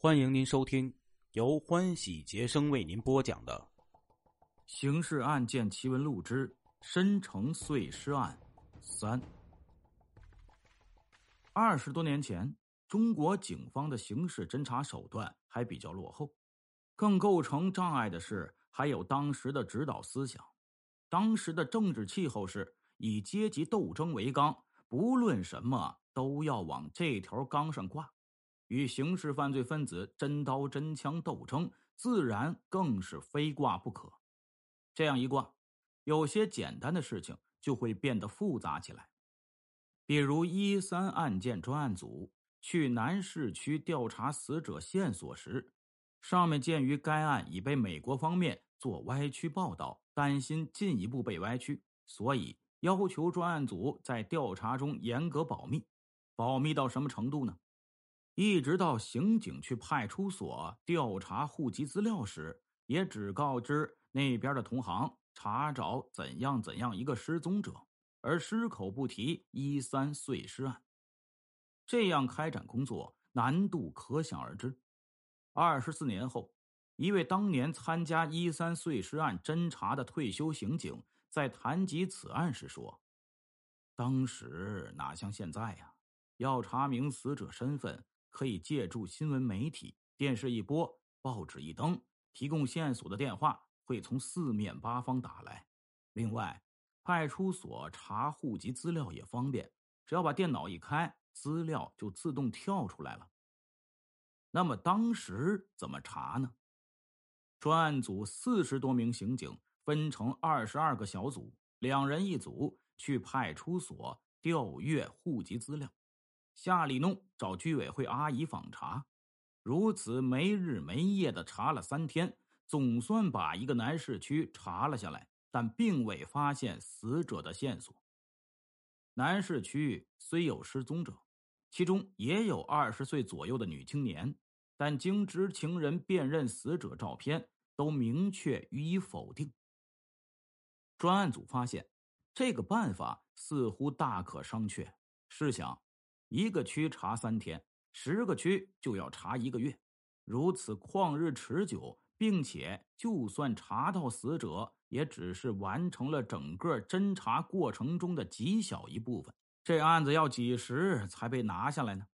欢迎您收听由欢喜杰生为您播讲的《刑事案件奇闻录之申城碎尸案三》。二十多年前，中国警方的刑事侦查手段还比较落后，更构成障碍的是，还有当时的指导思想。当时的政治气候是以阶级斗争为纲，不论什么都要往这条纲上挂。与刑事犯罪分子真刀真枪斗争，自然更是非挂不可。这样一挂，有些简单的事情就会变得复杂起来。比如一三案件专案组去南市区调查死者线索时，上面鉴于该案已被美国方面做歪曲报道，担心进一步被歪曲，所以要求专案组在调查中严格保密。保密到什么程度呢？一直到刑警去派出所调查户籍资料时，也只告知那边的同行查找怎样怎样一个失踪者，而矢口不提一三碎尸案。这样开展工作难度可想而知。二十四年后，一位当年参加一三碎尸案侦查的退休刑警在谈及此案时说：“当时哪像现在呀？要查明死者身份。”可以借助新闻媒体，电视一播，报纸一登，提供线索的电话会从四面八方打来。另外，派出所查户籍资料也方便，只要把电脑一开，资料就自动跳出来了。那么当时怎么查呢？专案组四十多名刑警分成二十二个小组，两人一组去派出所调阅户籍资料。夏里弄找居委会阿姨访查，如此没日没夜的查了三天，总算把一个南市区查了下来，但并未发现死者的线索。南市区虽有失踪者，其中也有二十岁左右的女青年，但经知情人辨认死者照片，都明确予以否定。专案组发现，这个办法似乎大可商榷。试想。一个区查三天，十个区就要查一个月，如此旷日持久，并且就算查到死者，也只是完成了整个侦查过程中的极小一部分。这案子要几时才被拿下来呢？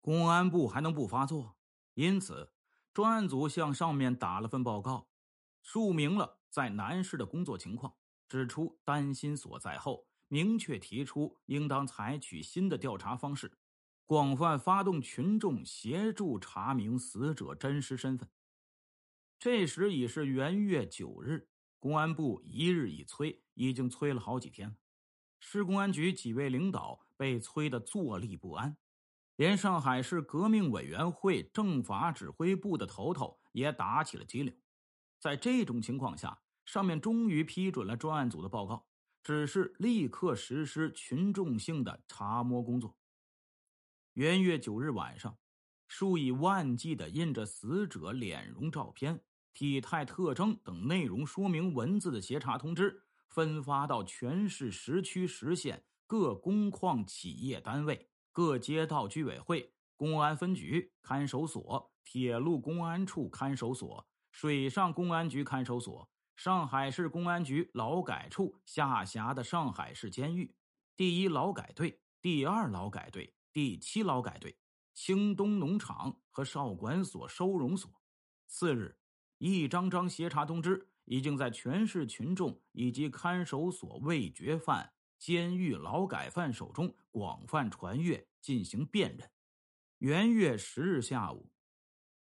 公安部还能不发作？因此，专案组向上面打了份报告，述明了在南市的工作情况，指出担心所在后。明确提出，应当采取新的调查方式，广泛发动群众协助查明死者真实身份。这时已是元月九日，公安部一日一催，已经催了好几天了。市公安局几位领导被催得坐立不安，连上海市革命委员会政法指挥部的头头也打起了激灵。在这种情况下，上面终于批准了专案组的报告。只是立刻实施群众性的查摸工作。元月九日晚上，数以万计的印着死者脸容照片、体态特征等内容说明文字的协查通知，分发到全市十区十县各工矿企业单位、各街道居委会、公安分局、看守所、铁路公安处看守所、水上公安局看守所。上海市公安局劳改处下辖的上海市监狱、第一劳改队、第二劳改队、第七劳改队、青东农场和少管所、收容所。次日，一张张协查通知已经在全市群众以及看守所未决犯、监狱劳改犯手中广泛传阅，进行辨认。元月十日下午，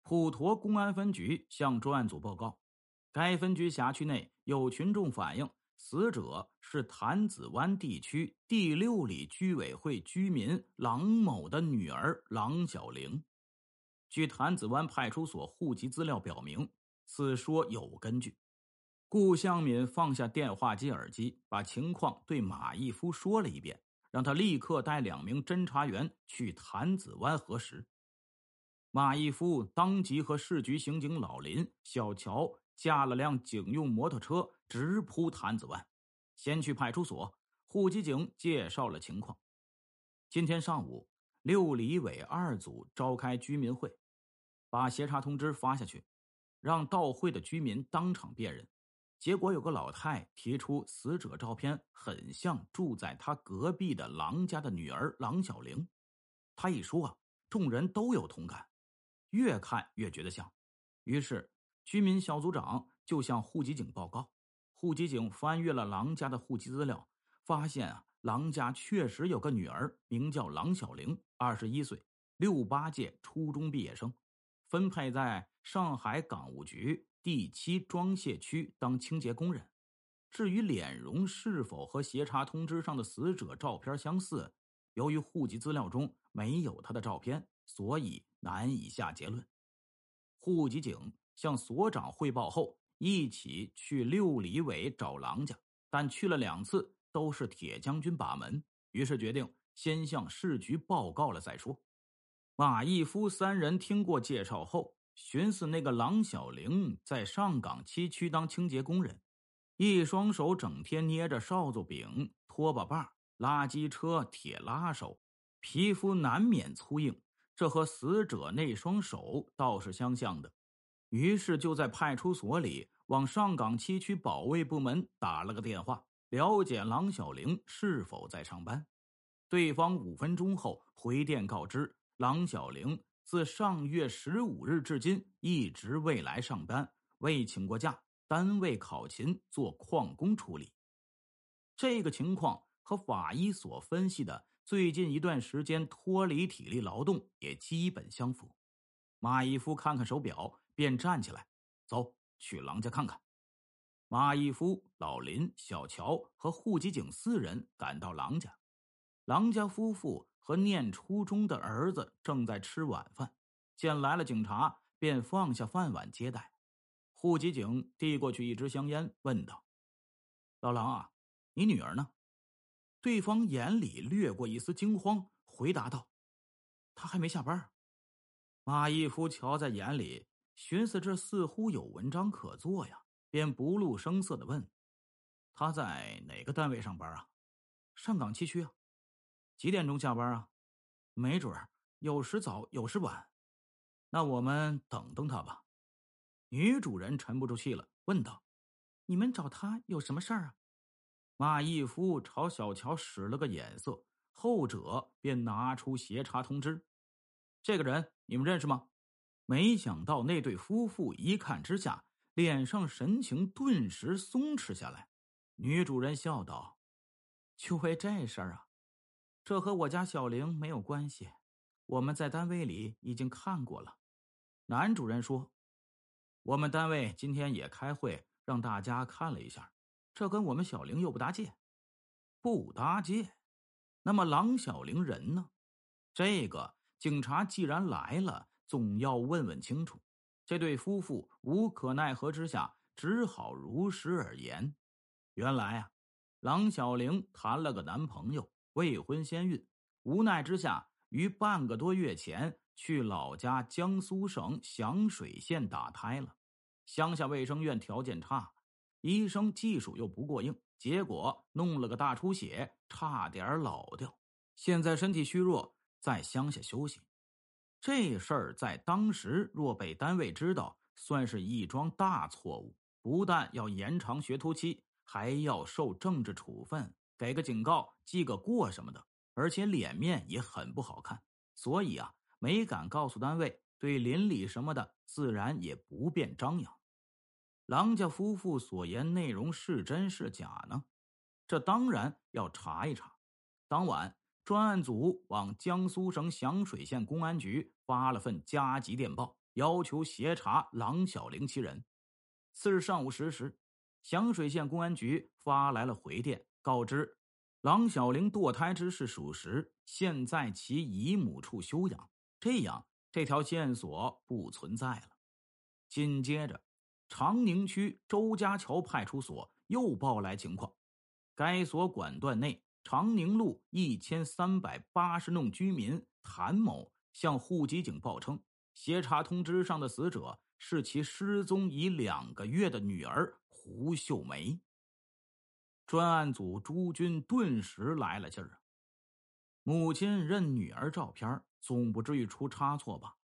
普陀公安分局向专案组报告。该分局辖区内有群众反映，死者是潭子湾地区第六里居委会居民郎某的女儿郎小玲。据潭子湾派出所户籍资料表明，此说有根据。顾向敏放下电话机耳机，把情况对马义夫说了一遍，让他立刻带两名侦查员去潭子湾核实。马义夫当即和市局刑警老林、小乔。驾了辆警用摩托车，直扑潭子湾。先去派出所，户籍警介绍了情况。今天上午，六里委二组召开居民会，把协查通知发下去，让到会的居民当场辨认。结果有个老太提出，死者照片很像住在他隔壁的郎家的女儿郎小玲。他一说啊，众人都有同感，越看越觉得像。于是居民小组长就向户籍警报告。户籍警翻阅了郎家的户籍资料，发现啊，郎家确实有个女儿，名叫郎小玲，二十一岁，六八届初中毕业生，分配在上海港务局。第七装卸区当清洁工人。至于脸容是否和协查通知上的死者照片相似，由于户籍资料中没有她的照片，所以难以下结论。户籍警向所长汇报后，一起去六里尾找郎家，但去了两次都是铁将军把门，于是决定先向市局报告了再说。马义夫三人听过介绍后。寻思那个郎小玲在上港七区当清洁工人，一双手整天捏着扫帚柄、拖把把、垃圾车铁拉手，皮肤难免粗硬，这和死者那双手倒是相像的。于是就在派出所里往上港七区保卫部门打了个电话，了解郎小玲是否在上班。对方五分钟后回电告知郎小玲。自上月十五日至今，一直未来上班，未请过假，单位考勤做旷工处理。这个情况和法医所分析的最近一段时间脱离体力劳动也基本相符。马义夫看看手表，便站起来，走去郎家看看。马义夫、老林、小乔和户籍警四人赶到郎家，郎家夫妇。和念初中的儿子正在吃晚饭，见来了警察，便放下饭碗接待。户籍警递过去一支香烟，问道：“老狼啊，你女儿呢？”对方眼里掠过一丝惊慌，回答道：“她还没下班。”马义夫瞧在眼里，寻思这似乎有文章可做呀，便不露声色的问：“他在哪个单位上班啊？上岗七区啊？”几点钟下班啊？没准儿有时早，有时晚。那我们等等他吧。女主人沉不住气了，问道：“你们找他有什么事儿啊？”马义夫朝小乔使了个眼色，后者便拿出协查通知。这个人你们认识吗？没想到那对夫妇一看之下，脸上神情顿时松弛下来。女主人笑道：“就为这事儿啊？”这和我家小玲没有关系，我们在单位里已经看过了。男主人说：“我们单位今天也开会，让大家看了一下，这跟我们小玲又不搭界，不搭界。那么郎小玲人呢？这个警察既然来了，总要问问清楚。”这对夫妇无可奈何之下，只好如实而言。原来啊，郎小玲谈了个男朋友。未婚先孕，无奈之下，于半个多月前去老家江苏省响水县打胎了。乡下卫生院条件差，医生技术又不过硬，结果弄了个大出血，差点老掉。现在身体虚弱，在乡下休息。这事儿在当时若被单位知道，算是一桩大错误，不但要延长学徒期，还要受政治处分。给个警告、记个过什么的，而且脸面也很不好看，所以啊，没敢告诉单位。对邻里什么的，自然也不便张扬。郎家夫妇所言内容是真是假呢？这当然要查一查。当晚，专案组往江苏省响水县公安局发了份加急电报，要求协查郎小玲其人。次日上午十时，响水县公安局发来了回电。告知，郎小玲堕胎之事属实，现在其姨母处休养。这样，这条线索不存在了。紧接着，长宁区周家桥派出所又报来情况：该所管段内长宁路一千三百八十弄居民谭某向户籍警报称，协查通知上的死者是其失踪已两个月的女儿胡秀梅。专案组朱军顿时来了劲儿啊！母亲认女儿照片，总不至于出差错吧？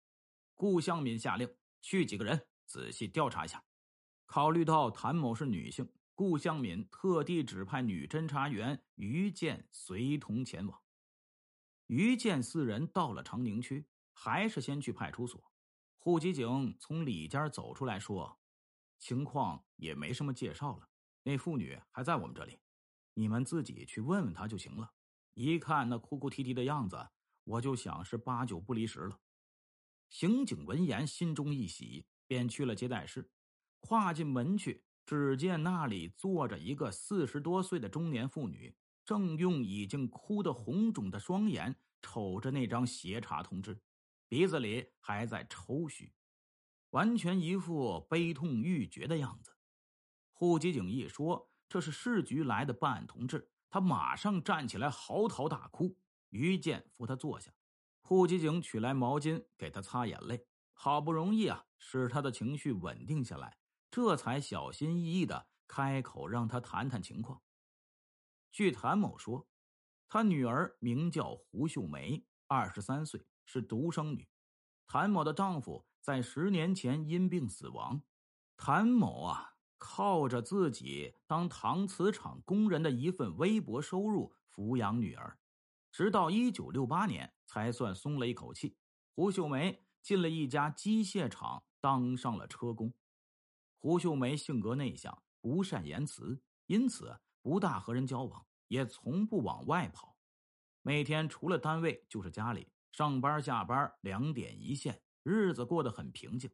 顾向敏下令去几个人仔细调查一下。考虑到谭某是女性，顾向敏特地指派女侦查员于建随同前往。于建四人到了长宁区，还是先去派出所。户籍警从里间走出来说：“情况也没什么介绍了，那妇女还在我们这里，你们自己去问问她就行了。一看那哭哭啼啼的样子，我就想是八九不离十了。”刑警闻言心中一喜，便去了接待室。跨进门去，只见那里坐着一个四十多岁的中年妇女。正用已经哭得红肿的双眼瞅着那张协查通知，鼻子里还在抽搐，完全一副悲痛欲绝的样子。户籍警一说这是市局来的办案同志，他马上站起来嚎啕大哭。于建扶他坐下，户籍警取来毛巾给他擦眼泪，好不容易啊使他的情绪稳定下来，这才小心翼翼的开口让他谈谈情况。据谭某说，他女儿名叫胡秀梅，二十三岁，是独生女。谭某的丈夫在十年前因病死亡。谭某啊，靠着自己当搪瓷厂工人的一份微薄收入抚养女儿，直到一九六八年才算松了一口气。胡秀梅进了一家机械厂，当上了车工。胡秀梅性格内向，不善言辞，因此。不大和人交往，也从不往外跑，每天除了单位就是家里，上班下班两点一线，日子过得很平静。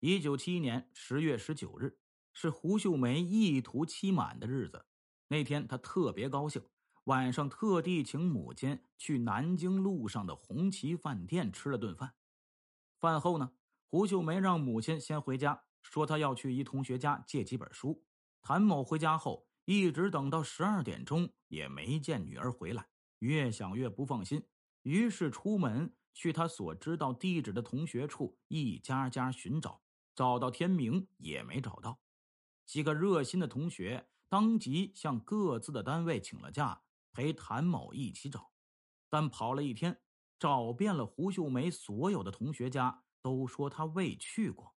一九七一年十月十九日是胡秀梅一图期满的日子，那天她特别高兴，晚上特地请母亲去南京路上的红旗饭店吃了顿饭。饭后呢，胡秀梅让母亲先回家，说她要去一同学家借几本书。谭某回家后。一直等到十二点钟也没见女儿回来，越想越不放心，于是出门去他所知道地址的同学处一家家寻找，找到天明也没找到。几个热心的同学当即向各自的单位请了假，陪谭某一起找，但跑了一天，找遍了胡秀梅所有的同学家，都说她未去过。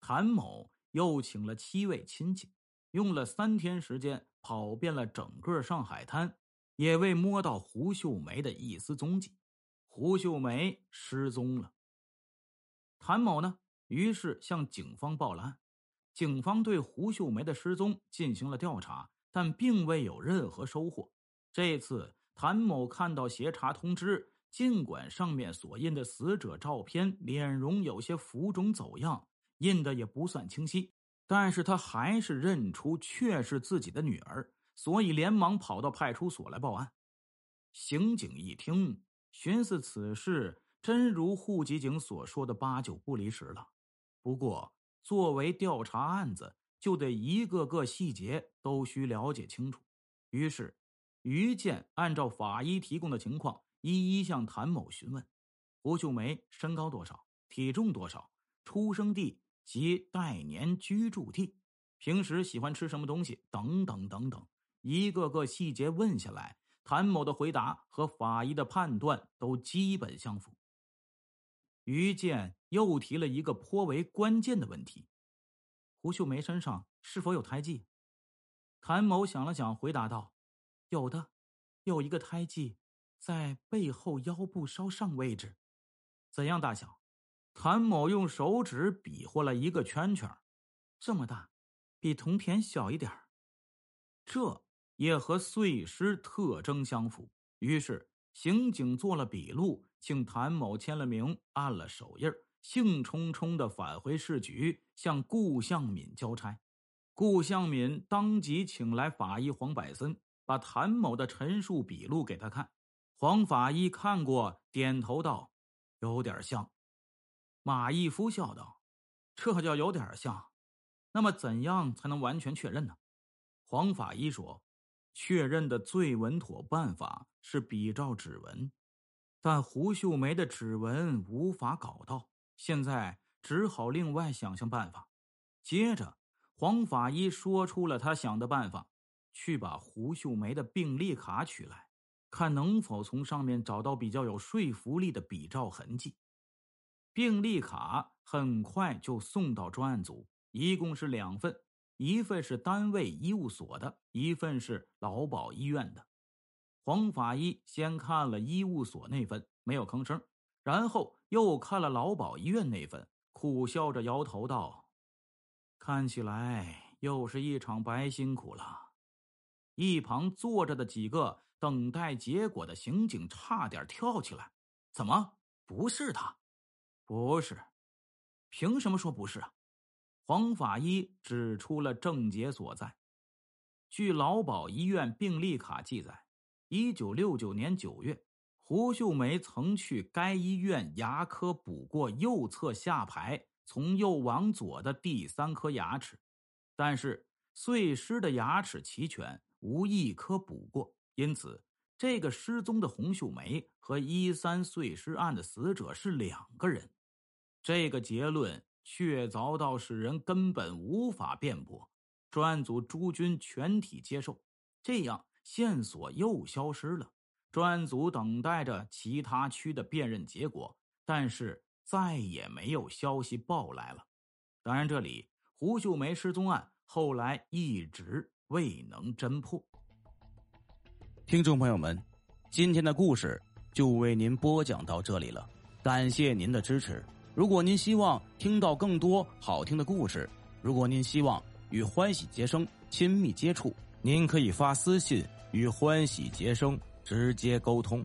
谭某又请了七位亲戚。用了三天时间，跑遍了整个上海滩，也未摸到胡秀梅的一丝踪迹。胡秀梅失踪了。谭某呢，于是向警方报了案。警方对胡秀梅的失踪进行了调查，但并未有任何收获。这次，谭某看到协查通知，尽管上面所印的死者照片脸容有些浮肿走样，印的也不算清晰。但是他还是认出却是自己的女儿，所以连忙跑到派出所来报案。刑警一听，寻思此事真如户籍警所说的八九不离十了。不过，作为调查案子，就得一个个细节都需了解清楚。于是，于建按照法医提供的情况，一一向谭某询问：胡秀梅身高多少，体重多少，出生地。及待年居住地，平时喜欢吃什么东西，等等等等，一个个细节问下来，谭某的回答和法医的判断都基本相符。于建又提了一个颇为关键的问题：胡秀梅身上是否有胎记？谭某想了想，回答道：“有的，有一个胎记，在背后腰部稍上位置，怎样大小？”谭某用手指比划了一个圈圈，这么大，比铜钱小一点这也和碎尸特征相符。于是，刑警做了笔录，请谭某签了名，按了手印兴冲冲的返回市局，向顾向敏交差。顾向敏当即请来法医黄百森，把谭某的陈述笔录给他看。黄法医看过，点头道：“有点像。”马义夫笑道：“这叫有点像，那么怎样才能完全确认呢？”黄法医说：“确认的最稳妥办法是比照指纹，但胡秀梅的指纹无法搞到，现在只好另外想想办法。”接着，黄法医说出了他想的办法：去把胡秀梅的病历卡取来，看能否从上面找到比较有说服力的比照痕迹。病历卡很快就送到专案组，一共是两份，一份是单位医务所的，一份是劳保医院的。黄法医先看了医务所那份，没有吭声，然后又看了劳保医院那份，苦笑着摇头道：“看起来又是一场白辛苦了。”一旁坐着的几个等待结果的刑警差点跳起来：“怎么不是他？不是？凭什么说不是啊？”黄法医指出了症结所在。据劳保医院病历卡记载，一九六九年九月，胡秀梅曾去该医院牙科补过右侧下排从右往左的第三颗牙齿，但是碎尸的牙齿齐全。无一颗补过，因此这个失踪的洪秀梅和一三碎尸案的死者是两个人。这个结论确凿到使人根本无法辩驳。专案组诸军全体接受，这样线索又消失了。专案组等待着其他区的辨认结果，但是再也没有消息报来了。当然，这里胡秀梅失踪案后来一直。未能侦破。听众朋友们，今天的故事就为您播讲到这里了，感谢您的支持。如果您希望听到更多好听的故事，如果您希望与欢喜杰生亲密接触，您可以发私信与欢喜杰生直接沟通。